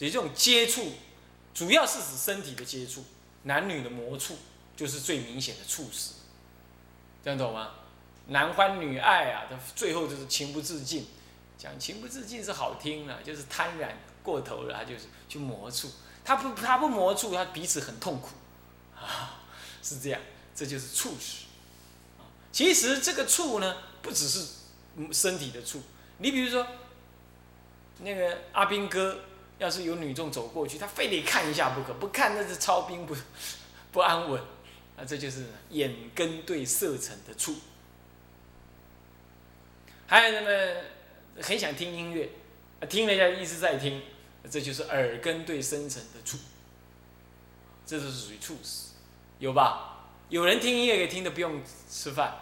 所以这种接触，主要是指身体的接触，男女的摩触，就是最明显的触死。这样懂吗？男欢女爱啊，他最后就是情不自禁。讲情不自禁是好听了，就是贪婪过头了，他就是去魔触。他不他不魔触，他彼此很痛苦，啊，是这样，这就是触使。其实这个触呢，不只是身体的触。你比如说，那个阿兵哥，要是有女众走过去，他非得看一下不可，不看那是操兵不 不安稳。啊，这就是眼根对色尘的触。还有那么很想听音乐，听了一下一直在听，这就是耳根对深层的触。这就是属于触死，有吧？有人听音乐给听的不用吃饭，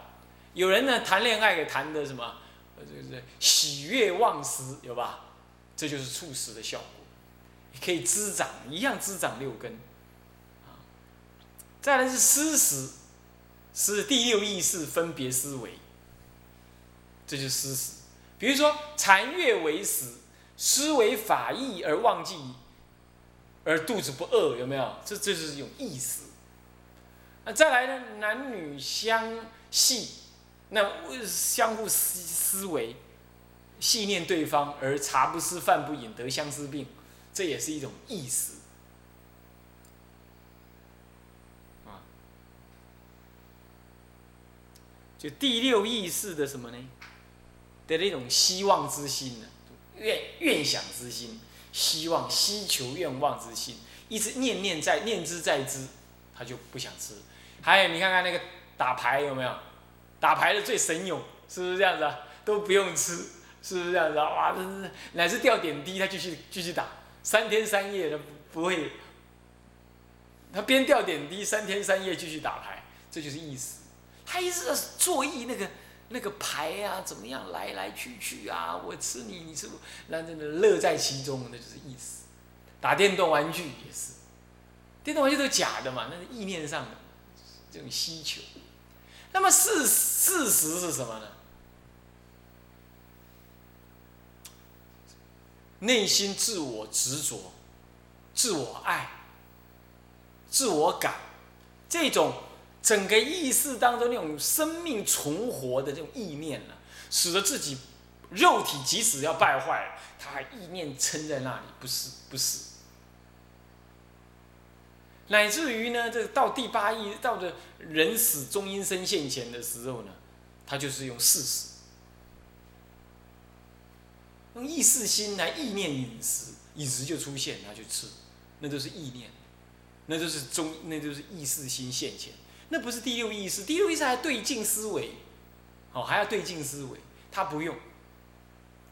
有人呢谈恋爱给谈的什么？就是喜悦忘食，有吧？这就是触死的效果，可以滋长，一样滋长六根。啊，再来是思食，是第六意识分别思维，这就是思食。比如说禅悦为食，思维法义而忘记，而肚子不饿，有没有？这这就是一种意思。那再来呢？男女相系，那相互思思维，系念对方而茶不思饭不饮得相思病，这也是一种意识。啊，就第六意识的什么呢？的那种希望之心呢？愿愿想之心，希望、希求、愿望之心，一直念念在念之在之，他就不想吃。还有，你看看那个打牌有没有？打牌的最神勇，是不是这样子啊？都不用吃，是不是这样子啊？哇，这是乃至掉点滴，他继续继续打，三天三夜都不会。他边掉点滴，三天三夜继续打牌，这就是意思。他一直在作意那个那个牌啊，怎么样来来去去啊？我吃你，你吃我，那真的乐在其中，那就是意思。打电动玩具也是，电动玩具都是假的嘛，那是意念上的。这种需求，那么事事实是什么呢？内心自我执着、自我爱、自我感，这种整个意识当中那种生命存活的这种意念呢，使得自己肉体即使要败坏，他还意念撑在那里，不死不死。乃至于呢，这到第八意，到的人死终阴身现前的时候呢，他就是用事实，用意识心来意念饮食，饮食就出现，他就吃，那都是意念，那都是中，那就是意识心现前，那不是第六意识，第六意识还对镜思维，哦，还要对镜思维，他不用，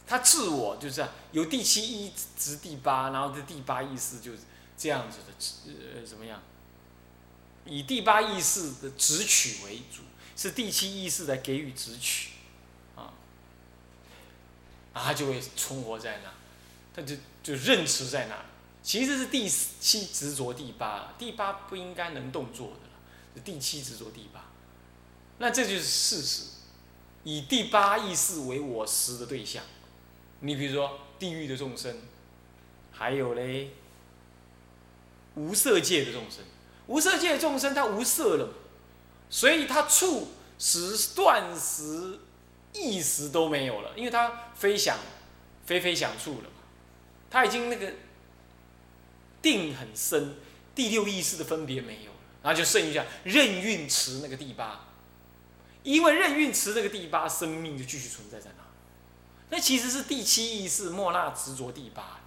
他自我就是啊，有第七意值第八，然后这第八意识就是。这样子的呃怎么样？以第八意识的直取为主，是第七意识来给予直取，啊，他就会存活在那，他就就认持在那。其实是第七执着第八，第八不应该能动作的了，第七执着第八，那这就是事实。以第八意识为我识的对象，你比如说地狱的众生，还有嘞。无色界的众生，无色界的众生，他无色了，所以他触时断时意识都没有了，因为他飞想，飞飞想处了嘛，他已经那个定很深，第六意识的分别没有了，然后就剩下任运持那个第八，因为任运持那个第八，生命就继续存在在那，那其实是第七意识莫那执着第八，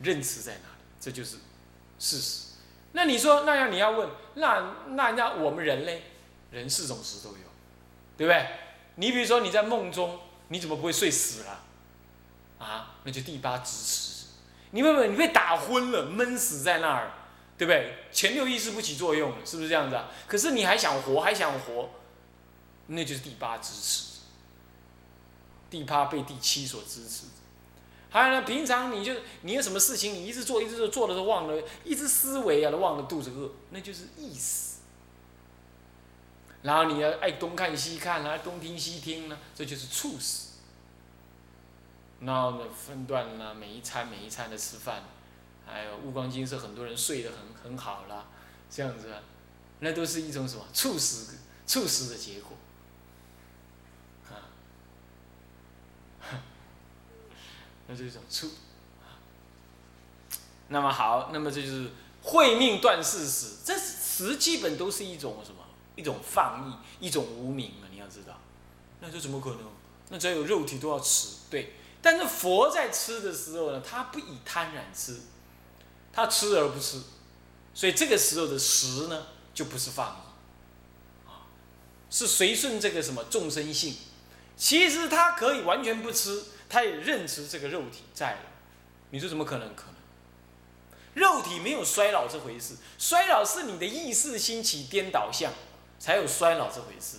认持在哪里？这就是。事实，那你说那样你要问，那那那我们人类，人四种时都有，对不对？你比如说你在梦中，你怎么不会睡死了？啊，那就第八支持。你问问，你被打昏了，闷死在那儿，对不对？前六意识不起作用了，是不是这样子啊？可是你还想活，还想活，那就是第八支持。第八被第七所支持。还有呢，平常你就你有什么事情，你一直做一直做，做的都忘了，一直思维啊，都忘了肚子饿，那就是意识。然后你要爱东看西看啊，东听西听呢，这就是猝死。然后呢分段啦，每一餐每一餐的吃饭，还有悟光经是很多人睡得很很好啦，这样子，那都是一种什么猝死猝死的结果，啊，那是一种促。那么好，那么这就是会命断事死，这时基本都是一种什么？一种放逸，一种无名啊！你要知道，那这怎么可能？那只要有肉体都要吃，对。但是佛在吃的时候呢，他不以贪婪吃，他吃而不吃，所以这个时候的食呢，就不是放逸，啊，是随顺这个什么众生性。其实他可以完全不吃，他也认知这个肉体在了。你说怎么可能？可能。肉体没有衰老这回事，衰老是你的意识兴起颠倒相，才有衰老这回事，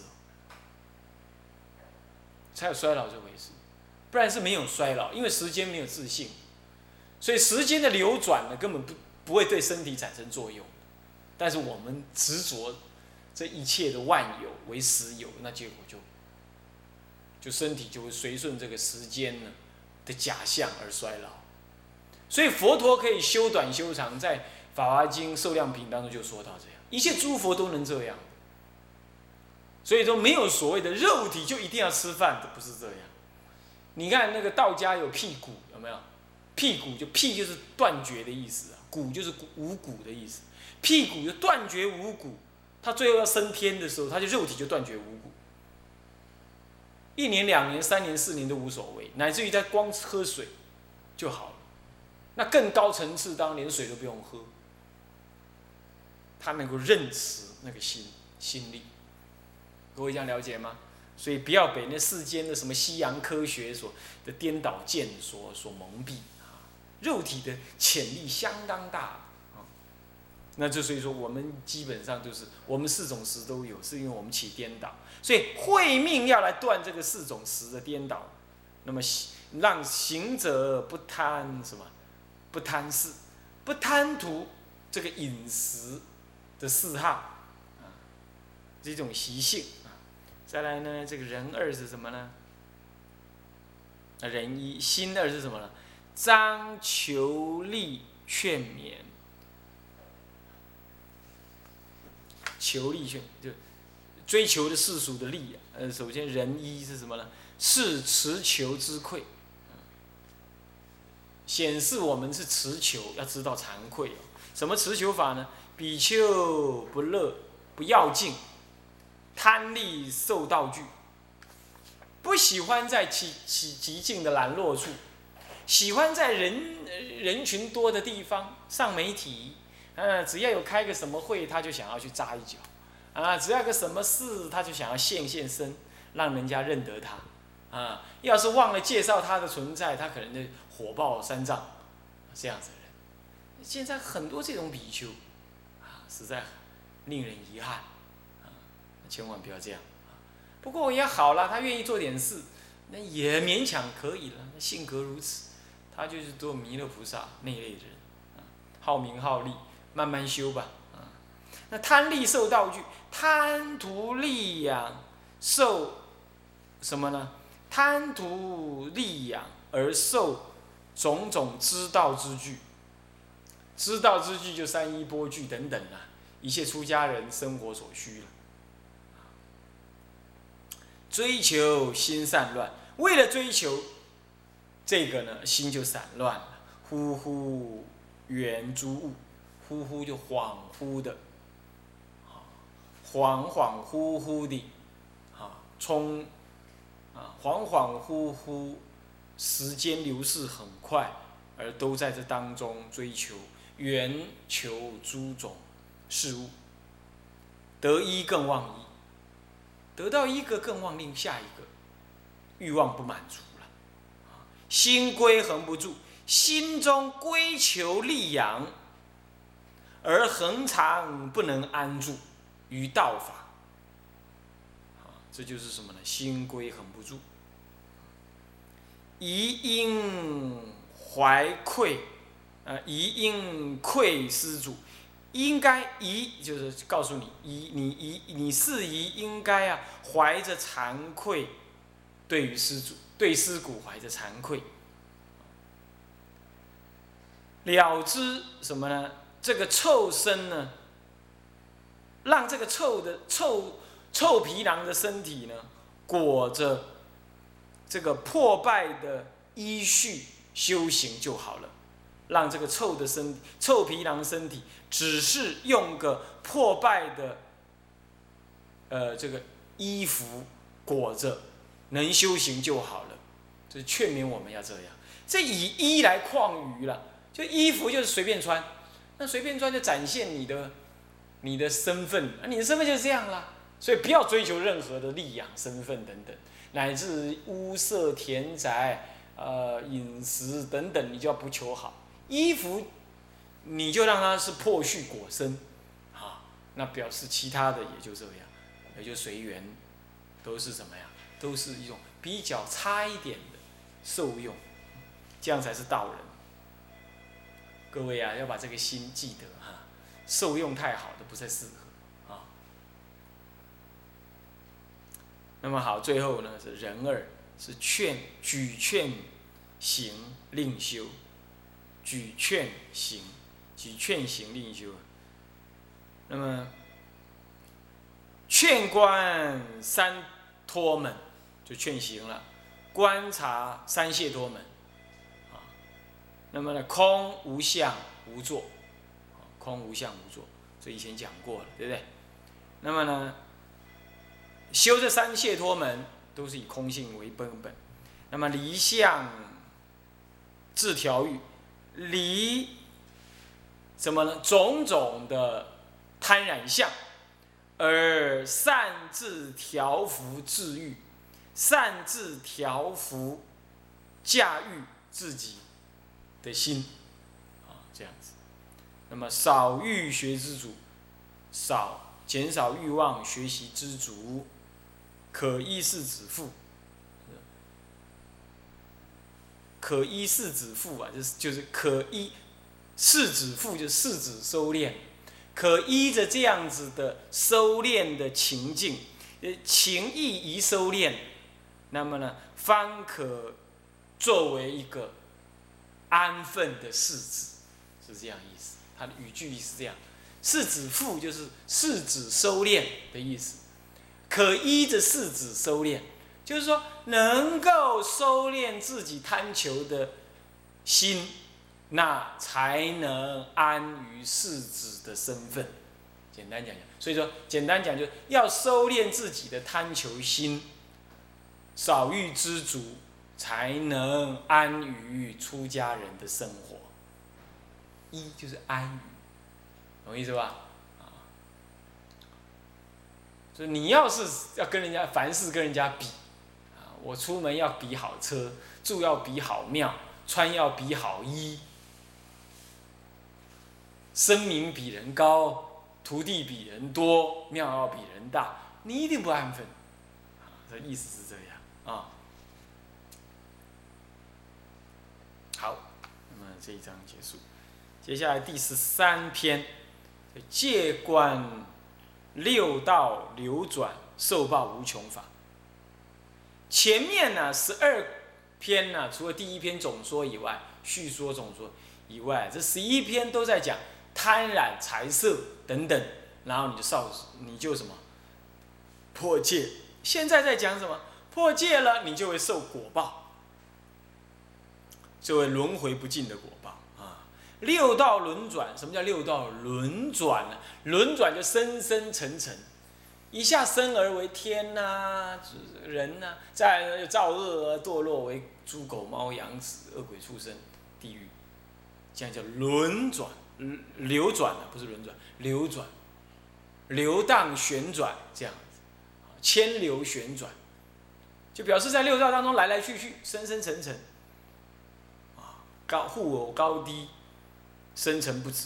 才有衰老这回事，不然是没有衰老，因为时间没有自信，所以时间的流转呢，根本不不会对身体产生作用，但是我们执着这一切的万有为实有，那结果就就身体就会随顺这个时间呢的假象而衰老。所以佛陀可以修短修长，在《法华经·受量品》当中就说到这样，一切诸佛都能这样。所以说没有所谓的肉体就一定要吃饭的，不是这样。你看那个道家有辟谷，有没有？辟谷就辟就是断绝的意思啊，谷就是无谷的意思。辟谷就断绝无谷，他最后要升天的时候，他就肉体就断绝无谷。一年、两年、三年、四年都无所谓，乃至于他光喝水就好了。那更高层次，当连水都不用喝，他能够认识那个心心力，各位这样了解吗？所以不要被那世间的什么西洋科学所的颠倒见所所蒙蔽啊！肉体的潜力相当大啊！那就所以说，我们基本上就是我们四种识都有，是因为我们起颠倒，所以会命要来断这个四种识的颠倒，那么让行者不贪什么？不贪事，不贪图这个饮食的嗜好啊，这种习性。再来呢，这个人二是什么呢？人一心二是什么呢？张求利劝勉，求利劝就追求的世俗的利啊。呃，首先人一是什么呢？是持求之愧。显示我们是持求，要知道惭愧。什么持求法呢？比丘不乐，不要敬，贪利受道具，不喜欢在极极极静的懒落处，喜欢在人人群多的地方上媒体。嗯，只要有开个什么会，他就想要去扎一脚。啊，只要个什么事，他就想要现现身，让人家认得他。啊，要是忘了介绍他的存在，他可能就火爆三丈，这样子的人。现在很多这种比丘，啊，实在令人遗憾，千万不要这样。不过也好了，他愿意做点事，那也勉强可以了。性格如此，他就是做弥勒菩萨那一类的人，啊，好名好利，慢慢修吧，啊。那贪利受道具，贪图利养受什么呢？贪图利养而受种种知道之具，知道之具就三衣钵具等等啊，一切出家人生活所需了。追求心散乱，为了追求这个呢，心就散乱了。忽忽缘诸物，忽忽就恍惚的，啊恍恍惚惚的，啊，冲。啊，恍恍惚惚，时间流逝很快，而都在这当中追求、缘求诸种事物，得一更忘一，得到一个更忘另下一个，欲望不满足了，心归恒不住，心中归求利养，而恒常不能安住于道法。这就是什么呢？心归恒不住，疑应怀愧，呃，疑应愧施主，应该宜就是告诉你宜你宜你是宜应该啊，怀着惭愧，对于师祖对师古怀着惭愧，了知什么呢？这个臭身呢，让这个臭的臭臭皮囊的身体呢，裹着这个破败的衣絮修行就好了。让这个臭的身臭皮囊身体，只是用个破败的，呃，这个衣服裹着，能修行就好了。就劝勉我们要这样。这以衣来旷娱了，就衣服就是随便穿，那随便穿就展现你的你的身份，你的身份就是这样啦。所以不要追求任何的利养身份等等，乃至屋舍田宅，呃，饮食等等，你就要不求好。衣服，你就让它是破絮裹身，啊，那表示其他的也就这样，也就随缘，都是什么呀？都是一种比较差一点的受用。这样才是道人。各位啊，要把这个心记得哈，受用太好的不太适合啊。那么好，最后呢是人二，是劝举劝行令修，举劝行，举劝行令修。那么劝观三托门就劝行了，观察三谢托门啊。那么呢，空无相无作，空无相无作，这以前讲过了，对不对？那么呢，修这三解脱门都是以空性为根本。那么离相自调御，离什么呢？种种的贪染相，而擅自调伏自愈，擅自调伏驾驭自己。的心，啊，这样子，那么少欲学知足，少减少欲望，学习知足，可依是子父，可依世子父啊，就是就是可依世子父，就是世子收敛，可依着这样子的收敛的情境，呃，情意一收敛，那么呢，方可作为一个。安分的世子是这样意思，他的语句是这样，世子父就是世子收敛的意思，可依着世子收敛，就是说能够收敛自己贪求的心，那才能安于世子的身份。简单讲讲，所以说简单讲，就要收敛自己的贪求心，少欲知足。才能安于出家人的生活。一就是安于，懂意思吧？啊，所以你要是要跟人家凡事跟人家比，我出门要比好车，住要比好庙，穿要比好衣，声名比人高，徒弟比人多，庙要比人大，你一定不安分。啊，这意思是这样啊。好，那么这一章结束，接下来第十三篇，借观六道流转受报无穷法。前面呢十二篇呢，除了第一篇总说以外，叙说总说以外，这十一篇都在讲贪染财色等等，然后你就少，你就什么破戒。现在在讲什么？破戒了，你就会受果报。就会轮回不尽的果报啊！六道轮转，什么叫六道轮转呢？轮转就生生沉沉，一下生而为天呐，人呐，再又造恶而堕落为猪狗猫羊子恶鬼畜生，地狱，这样叫轮转，嗯流转了，不是轮转，流转，流荡旋转这样子，千流旋转，就表示在六道当中来来去去，生生沉沉。高互偶高低，生成不止，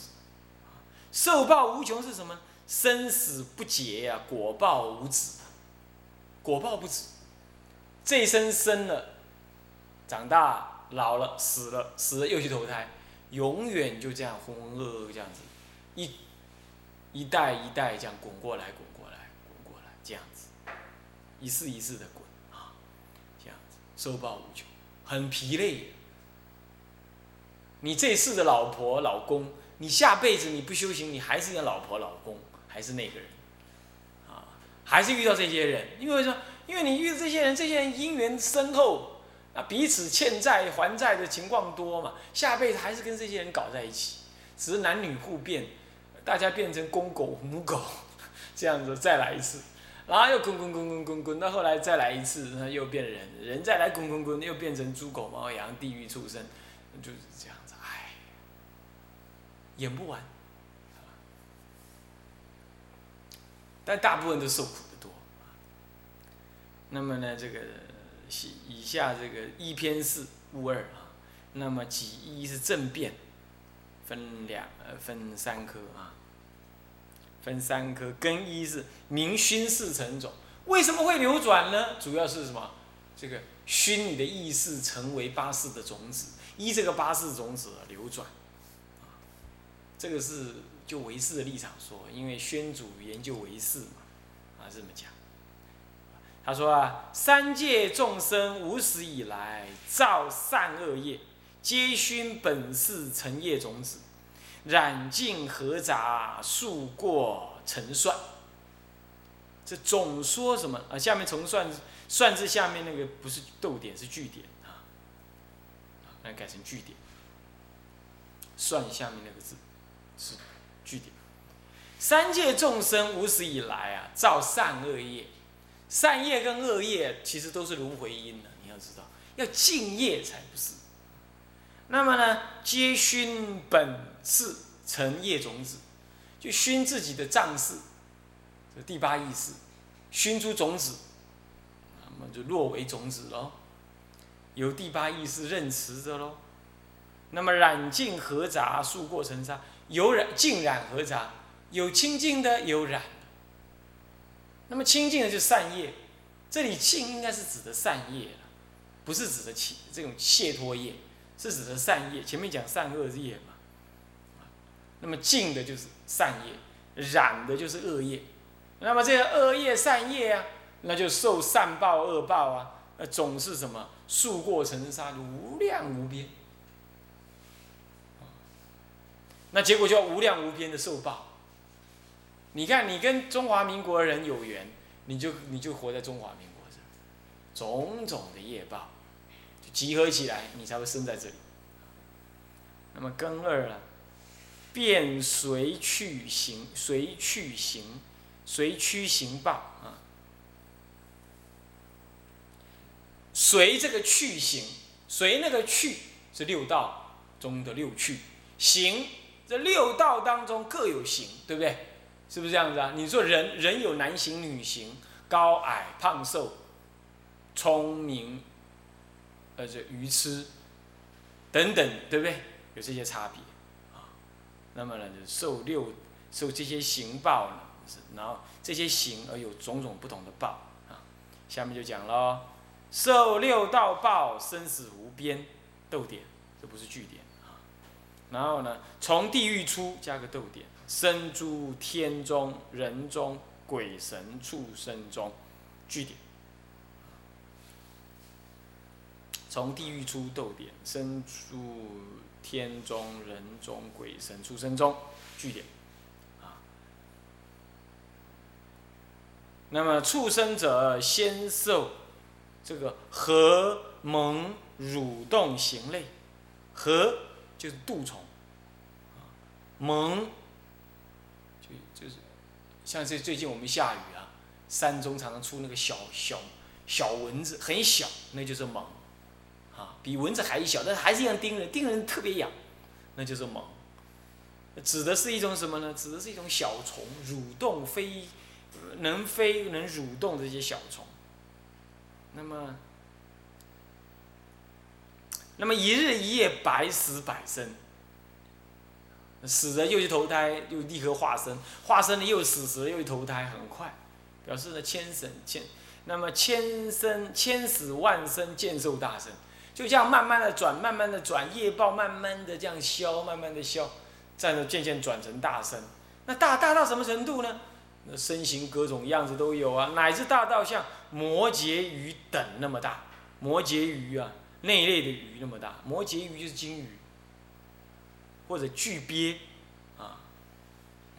受报无穷是什么？生死不竭呀，果报无止，果报不止。这一生生了，长大老了，死了，死了又去投胎，永远就这样浑浑噩噩这样子，一一代一代这样滚过来，滚过来，滚过来，这样子，一世一世的滚啊，这样子，受报无穷，很疲累。你这世的老婆老公，你下辈子你不修行，你还是你的老婆老公，还是那个人，啊，还是遇到这些人，因为说，因为你遇到这些人，这些人姻缘深厚，啊，彼此欠债还债的情况多嘛，下辈子还是跟这些人搞在一起，只是男女互变，大家变成公狗母狗，这样子再来一次。然后又滚滚滚滚滚滚，到后来再来一次，那又变人，人再来滚滚滚，又变成猪狗猫羊地狱畜生，就是这样子，唉，演不完。但大部分都受苦的多。那么呢，这个以下这个一篇四物二啊，那么己一是正变，分两呃分三科啊。分三科，根一是明熏四成种，为什么会流转呢？主要是什么？这个熏你的意识成为八识的种子，依这个八识种子流转。这个是就唯识的立场说，因为宣祖研究唯识嘛，啊这么讲。他说啊，三界众生无始以来造善恶业，皆熏本世成业种子。染净合杂，数过成算。这总说什么啊？下面从算算字下面那个不是逗点，是句点啊。来改成句点。算下面那个字是句点。三界众生无始以来啊，造善恶业。善业跟恶业其实都是轮回因的，你要知道，要敬业才不是。那么呢，皆熏本是成业种子，就熏自己的脏事，这第八意识，熏出种子，那么就落为种子喽，由第八意识认持着喽。那么染净合杂，数过成沙，有染净染合杂，有清净的，有染。那么清净的就善业，这里净应该是指的善业，不是指的起这种解脱业。是指的善业，前面讲善恶业嘛，那么净的就是善业，染的就是恶业，那么这个恶业善业啊，那就受善报恶报啊，呃，总是什么数过成沙，无量无边，那结果就要无量无边的受报。你看，你跟中华民国人有缘，你就你就活在中华民国这，种种的业报。集合起来，你才会生在这里。那么根二啊，变随去行，随去行，随趋行报啊。随这个去行，随那个去是六道中的六去，行这六道当中各有形，对不对？是不是这样子啊？你说人人有男形女形，高矮胖瘦，聪明。呃，这愚痴等等，对不对？有这些差别啊。那么呢，就受六受这些行报呢，是然后这些行而有种种不同的报啊。下面就讲喽，受六道报，生死无边，逗点，这不是句点。然后呢，从地狱出，加个逗点，生诸天中、人中、鬼神、畜生中，句点。从地狱出逗点，生诸天中人中鬼神畜生中，句点，啊。那么畜生者先受这个核蒙蠕动形类，核就是杜虫，蒙就就是像这最近我们下雨啊，山中常常出那个小小小蚊子，很小，那就是虻。比蚊子还小，但是还是一样叮人，叮人特别痒，那就是虻。指的是一种什么呢？指的是一种小虫，蠕动飞，能飞能蠕动这些小虫。那么，那么一日一夜百死百生，死了又去投胎，又立刻化身，化身了又死，死了又去投胎，很快，表示呢千生千，那么千生千死万生，见寿大生。就这样慢慢的转，慢慢的转，业报慢慢的这样消，慢慢的消，这样渐渐转成大生。那大大到什么程度呢？那身形各种样子都有啊，乃至大到像摩羯鱼等那么大。摩羯鱼啊，那一类的鱼那么大。摩羯鱼就是金鱼，或者巨鳖，啊，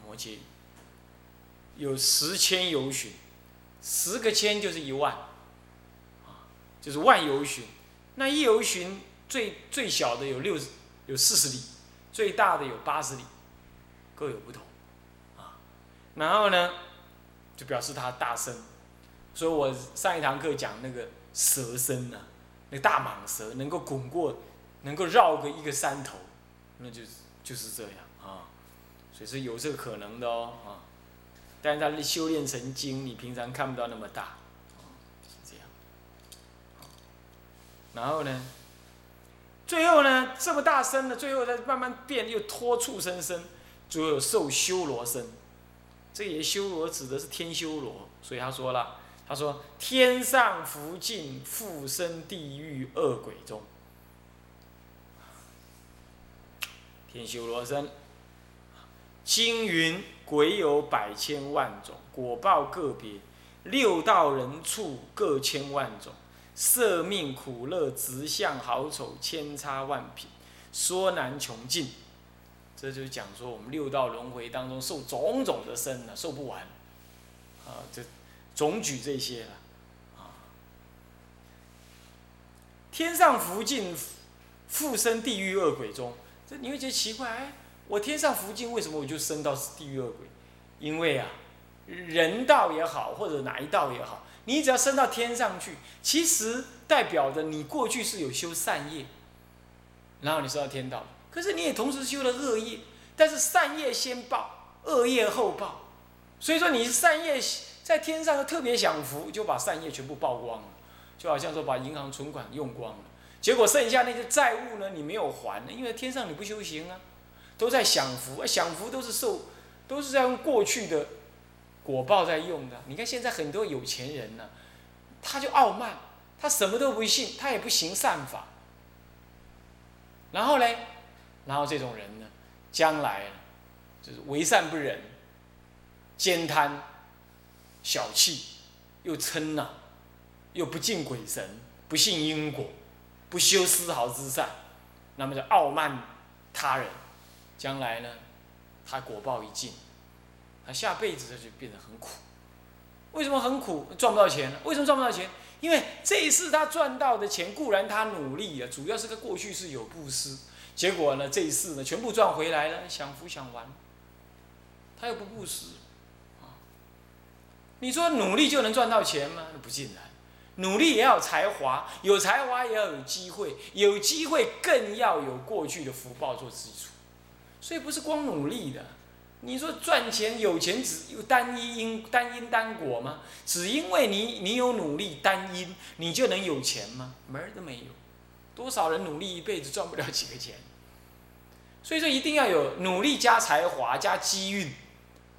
摩羯鱼有十千游旬，十个千就是一万，啊，就是万游旬。那一游旬最最小的有六十有四十里，最大的有八十里，各有不同，啊，然后呢，就表示它大声。所以我上一堂课讲那个蛇身呢，那大蟒蛇能够滚过，能够绕个一个山头，那就是就是这样啊，所以是有这个可能的哦啊，但是它修炼成精，你平常看不到那么大，是这样。然后呢，最后呢这么大声的，最后再慢慢变又脱畜生身，最后受修罗身，这也修罗指的是天修罗，所以他说了。他说：“天上福尽，复生地狱恶鬼中。天修罗身，经云鬼有百千万种，果报个别，六道人畜各千万种，色命苦乐直相好丑千差万品，说难穷尽。这就讲说我们六道轮回当中受种种的身呢，受不完。啊，这。”总举这些了，啊，天上福尽，复生地狱恶鬼中。这你会觉得奇怪，哎，我天上福尽，为什么我就升到地狱恶鬼？因为啊，人道也好，或者哪一道也好，你只要升到天上去，其实代表着你过去是有修善业，然后你升到天道。可是你也同时修了恶业，但是善业先报，恶业后报，所以说你是善业。在天上特别享福，就把善业全部曝光了，就好像说把银行存款用光了，结果剩下那些债务呢，你没有还，因为天上你不修行啊，都在享福，享福都是受，都是在用过去的果报在用的。你看现在很多有钱人呢，他就傲慢，他什么都不信，他也不行善法，然后呢，然后这种人呢，将来就是为善不忍，兼贪。小气，又嗔呐，又不敬鬼神，不信因果，不修丝毫之善，那么就傲慢他人，将来呢，他果报一尽，他下辈子他就变得很苦。为什么很苦？赚不到钱为什么赚不到钱？因为这一次他赚到的钱固然他努力啊，主要是他过去是有布施，结果呢这一次呢全部赚回来了，享福享完，他又不布施。你说努力就能赚到钱吗？不尽然，努力也要有才华，有才华也要有机会，有机会更要有过去的福报做基础。所以不是光努力的。你说赚钱有钱只有单一因单因单果吗？只因为你你有努力单因，你就能有钱吗？门儿都没有。多少人努力一辈子赚不了几个钱。所以说一定要有努力加才华加机运。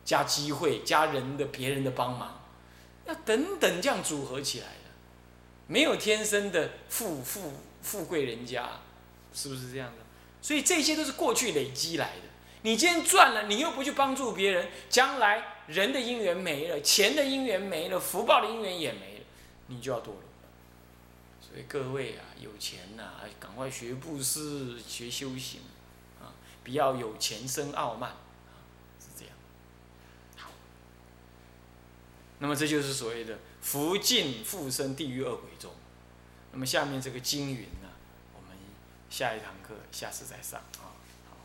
加机会，加人的别人的帮忙，要等等这样组合起来的，没有天生的富富富贵人家，是不是这样的？所以这些都是过去累积来的。你今天赚了，你又不去帮助别人，将来人的因缘没了，钱的因缘没了，福报的因缘也没了，你就要堕落。所以各位啊，有钱呐，赶快学布施，学修行，啊，不要有钱生傲慢。那么这就是所谓的福尽复生地狱恶鬼中。那么下面这个经云呢，我们下一堂课下次再上啊。好，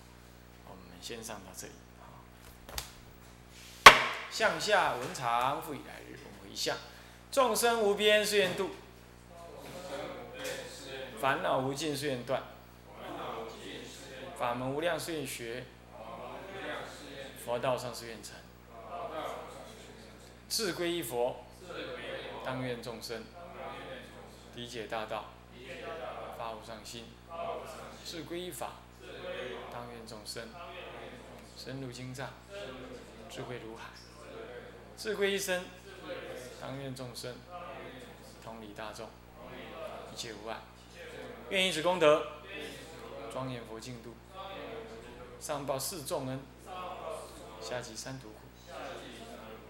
我们先上到这里啊。向下文长复以来日，我们回向：众生无边誓愿度，烦恼无尽誓愿断，法门无量誓愿学，佛道上誓愿成。自归一佛，当愿众生理解大道，发无上心；志归一法，当愿众生深入经藏，智慧如海；志归一生，当愿众生。同理大众，一切无碍。愿以此功德，庄严佛净土，上报四重恩，下济三途苦。